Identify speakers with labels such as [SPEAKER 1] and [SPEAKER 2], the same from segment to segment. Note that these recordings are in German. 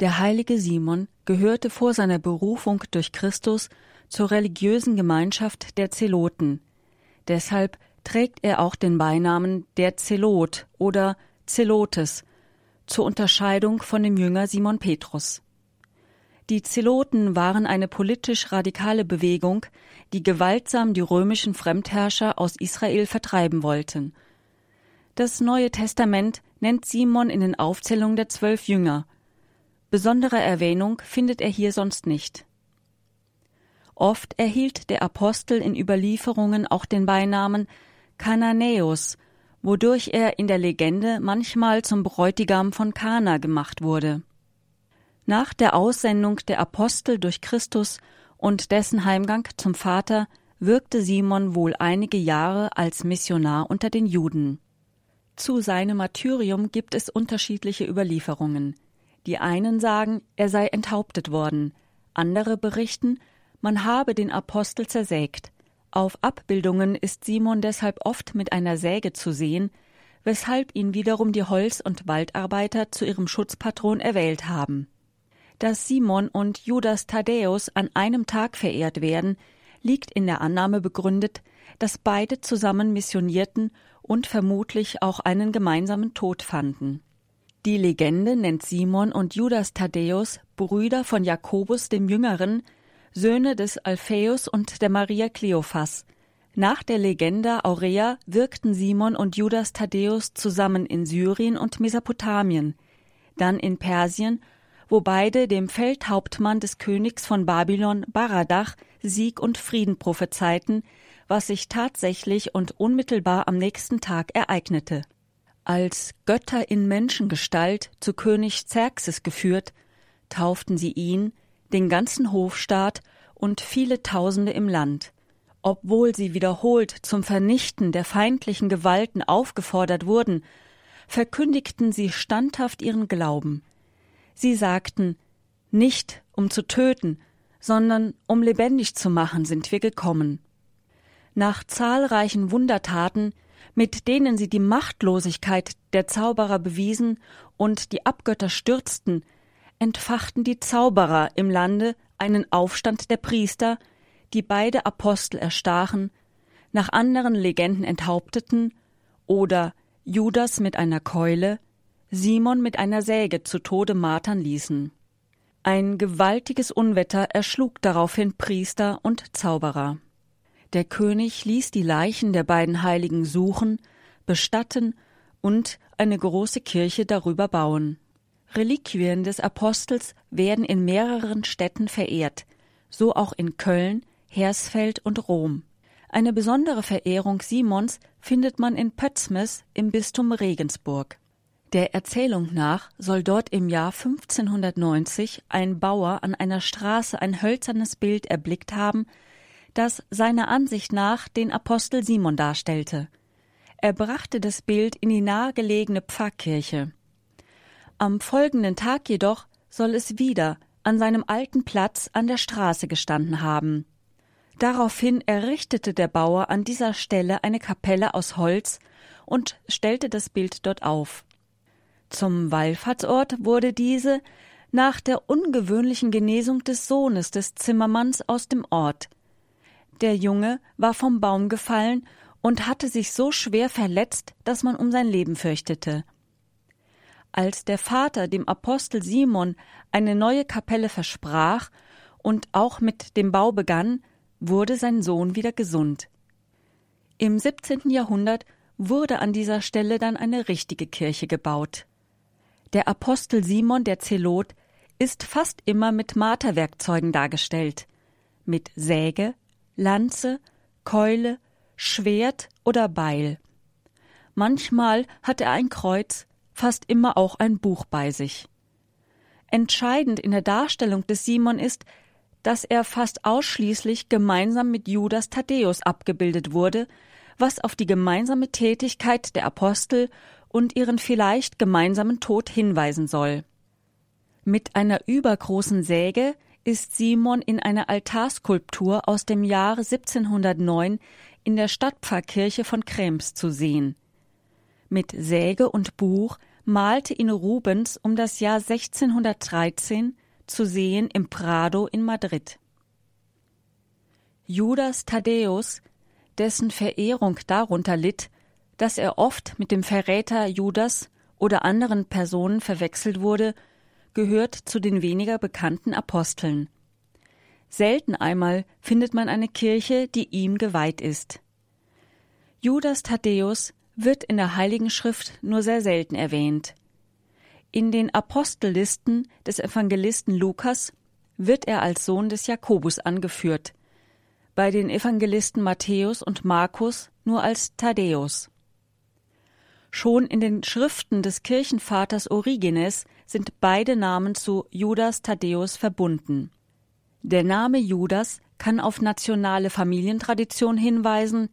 [SPEAKER 1] Der heilige Simon gehörte vor seiner Berufung durch Christus zur religiösen Gemeinschaft der Zeloten. Deshalb trägt er auch den Beinamen der Zelot oder Zelotes zur Unterscheidung von dem Jünger Simon Petrus. Die Zeloten waren eine politisch radikale Bewegung, die gewaltsam die römischen Fremdherrscher aus Israel vertreiben wollten. Das Neue Testament nennt Simon in den Aufzählungen der zwölf Jünger – Besondere Erwähnung findet er hier sonst nicht. Oft erhielt der Apostel in Überlieferungen auch den Beinamen Kananäus, wodurch er in der Legende manchmal zum Bräutigam von Kana gemacht wurde. Nach der Aussendung der Apostel durch Christus und dessen Heimgang zum Vater wirkte Simon wohl einige Jahre als Missionar unter den Juden. Zu seinem Martyrium gibt es unterschiedliche Überlieferungen. Die einen sagen, er sei enthauptet worden, andere berichten, man habe den Apostel zersägt. Auf Abbildungen ist Simon deshalb oft mit einer Säge zu sehen, weshalb ihn wiederum die Holz- und Waldarbeiter zu ihrem Schutzpatron erwählt haben. Dass Simon und Judas Thaddäus an einem Tag verehrt werden, liegt in der Annahme begründet, dass beide zusammen missionierten und vermutlich auch einen gemeinsamen Tod fanden. Die Legende nennt Simon und Judas Thaddäus Brüder von Jakobus dem Jüngeren, Söhne des Alphaeus und der Maria Kleophas. Nach der Legende Aurea wirkten Simon und Judas Thaddäus zusammen in Syrien und Mesopotamien, dann in Persien, wo beide dem Feldhauptmann des Königs von Babylon Baradach Sieg und Frieden prophezeiten, was sich tatsächlich und unmittelbar am nächsten Tag ereignete als Götter in Menschengestalt zu König Xerxes geführt, tauften sie ihn, den ganzen Hofstaat und viele Tausende im Land. Obwohl sie wiederholt zum Vernichten der feindlichen Gewalten aufgefordert wurden, verkündigten sie standhaft ihren Glauben. Sie sagten, nicht um zu töten, sondern um lebendig zu machen sind wir gekommen. Nach zahlreichen Wundertaten mit denen sie die Machtlosigkeit der Zauberer bewiesen und die Abgötter stürzten, entfachten die Zauberer im Lande einen Aufstand der Priester, die beide Apostel erstachen, nach anderen Legenden enthaupteten oder Judas mit einer Keule, Simon mit einer Säge zu Tode martern ließen. Ein gewaltiges Unwetter erschlug daraufhin Priester und Zauberer. Der König ließ die Leichen der beiden Heiligen suchen, bestatten und eine große Kirche darüber bauen. Reliquien des Apostels werden in mehreren Städten verehrt, so auch in Köln, Hersfeld und Rom. Eine besondere Verehrung Simons findet man in Pötzmes im Bistum Regensburg. Der Erzählung nach soll dort im Jahr 1590 ein Bauer an einer Straße ein hölzernes Bild erblickt haben, das seiner Ansicht nach den Apostel Simon darstellte. Er brachte das Bild in die nahegelegene Pfarrkirche. Am folgenden Tag jedoch soll es wieder an seinem alten Platz an der Straße gestanden haben. Daraufhin errichtete der Bauer an dieser Stelle eine Kapelle aus Holz und stellte das Bild dort auf. Zum Wallfahrtsort wurde diese nach der ungewöhnlichen Genesung des Sohnes des Zimmermanns aus dem Ort, der Junge war vom Baum gefallen und hatte sich so schwer verletzt, dass man um sein Leben fürchtete. Als der Vater dem Apostel Simon eine neue Kapelle versprach und auch mit dem Bau begann, wurde sein Sohn wieder gesund. Im 17. Jahrhundert wurde an dieser Stelle dann eine richtige Kirche gebaut. Der Apostel Simon der Zelot ist fast immer mit Marterwerkzeugen dargestellt, mit Säge, Lanze, Keule, Schwert oder Beil. Manchmal hat er ein Kreuz, fast immer auch ein Buch bei sich. Entscheidend in der Darstellung des Simon ist, dass er fast ausschließlich gemeinsam mit Judas Thaddäus abgebildet wurde, was auf die gemeinsame Tätigkeit der Apostel und ihren vielleicht gemeinsamen Tod hinweisen soll. Mit einer übergroßen Säge ist Simon in einer Altarskulptur aus dem Jahre 1709 in der Stadtpfarrkirche von Krems zu sehen. Mit Säge und Buch malte ihn Rubens um das Jahr 1613 zu sehen im Prado in Madrid. Judas Thaddäus, dessen Verehrung darunter litt, dass er oft mit dem Verräter Judas oder anderen Personen verwechselt wurde, gehört zu den weniger bekannten Aposteln. Selten einmal findet man eine Kirche, die ihm geweiht ist. Judas Thaddäus wird in der Heiligen Schrift nur sehr selten erwähnt. In den Apostellisten des Evangelisten Lukas wird er als Sohn des Jakobus angeführt, bei den Evangelisten Matthäus und Markus nur als Thaddäus. Schon in den Schriften des Kirchenvaters Origenes sind beide Namen zu Judas Thaddäus verbunden. Der Name Judas kann auf nationale Familientradition hinweisen,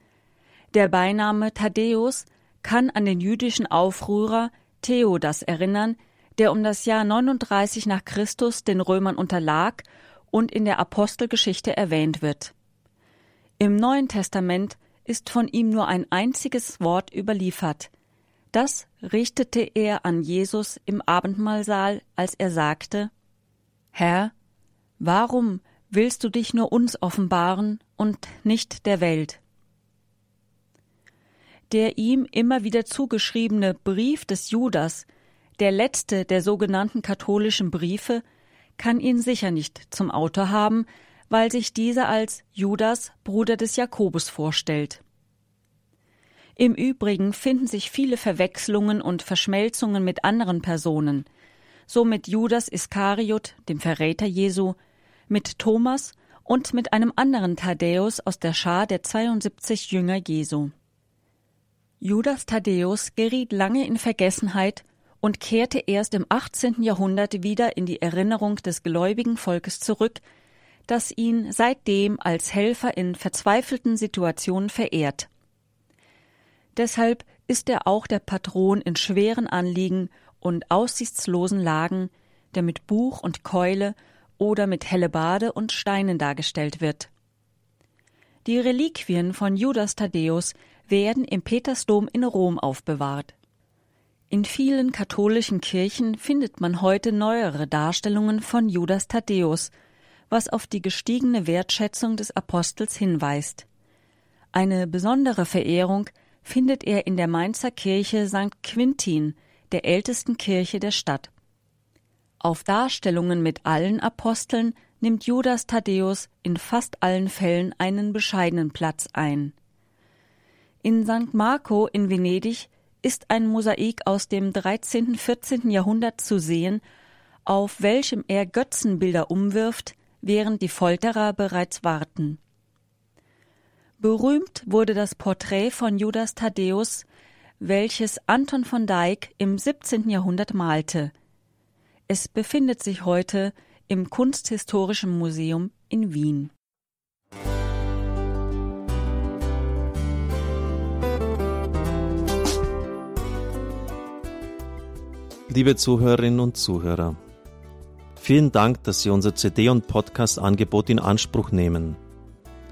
[SPEAKER 1] der Beiname Thaddäus kann an den jüdischen Aufrührer Theodas erinnern, der um das Jahr 39 nach Christus den Römern unterlag und in der Apostelgeschichte erwähnt wird. Im Neuen Testament ist von ihm nur ein einziges Wort überliefert. Das richtete er an Jesus im Abendmahlsaal, als er sagte Herr, warum willst du dich nur uns offenbaren und nicht der Welt? Der ihm immer wieder zugeschriebene Brief des Judas der letzte der sogenannten katholischen Briefe kann ihn sicher nicht zum Autor haben, weil sich dieser als Judas, Bruder des Jakobus, vorstellt. Im Übrigen finden sich viele Verwechslungen und Verschmelzungen mit anderen Personen, so mit Judas Iskariot, dem Verräter Jesu, mit Thomas und mit einem anderen Thaddäus aus der Schar der 72 Jünger Jesu. Judas Thaddäus geriet lange in Vergessenheit und kehrte erst im 18. Jahrhundert wieder in die Erinnerung des gläubigen Volkes zurück, das ihn seitdem als Helfer in verzweifelten Situationen verehrt. Deshalb ist er auch der Patron in schweren Anliegen und aussichtslosen Lagen, der mit Buch und Keule oder mit Hellebade und Steinen dargestellt wird. Die Reliquien von Judas Thaddäus werden im Petersdom in Rom aufbewahrt. In vielen katholischen Kirchen findet man heute neuere Darstellungen von Judas Thaddäus, was auf die gestiegene Wertschätzung des Apostels hinweist. Eine besondere Verehrung findet er in der Mainzer Kirche St. Quintin, der ältesten Kirche der Stadt. Auf Darstellungen mit allen Aposteln nimmt Judas Thaddäus in fast allen Fällen einen bescheidenen Platz ein. In St. Marco in Venedig ist ein Mosaik aus dem 13. 14. Jahrhundert zu sehen, auf welchem er Götzenbilder umwirft, während die Folterer bereits warten. Berühmt wurde das Porträt von Judas Thaddäus, welches Anton von Dyck im 17. Jahrhundert malte. Es befindet sich heute im Kunsthistorischen Museum in Wien.
[SPEAKER 2] Liebe Zuhörerinnen und Zuhörer, vielen Dank, dass Sie unser CD- und Podcast-Angebot in Anspruch nehmen.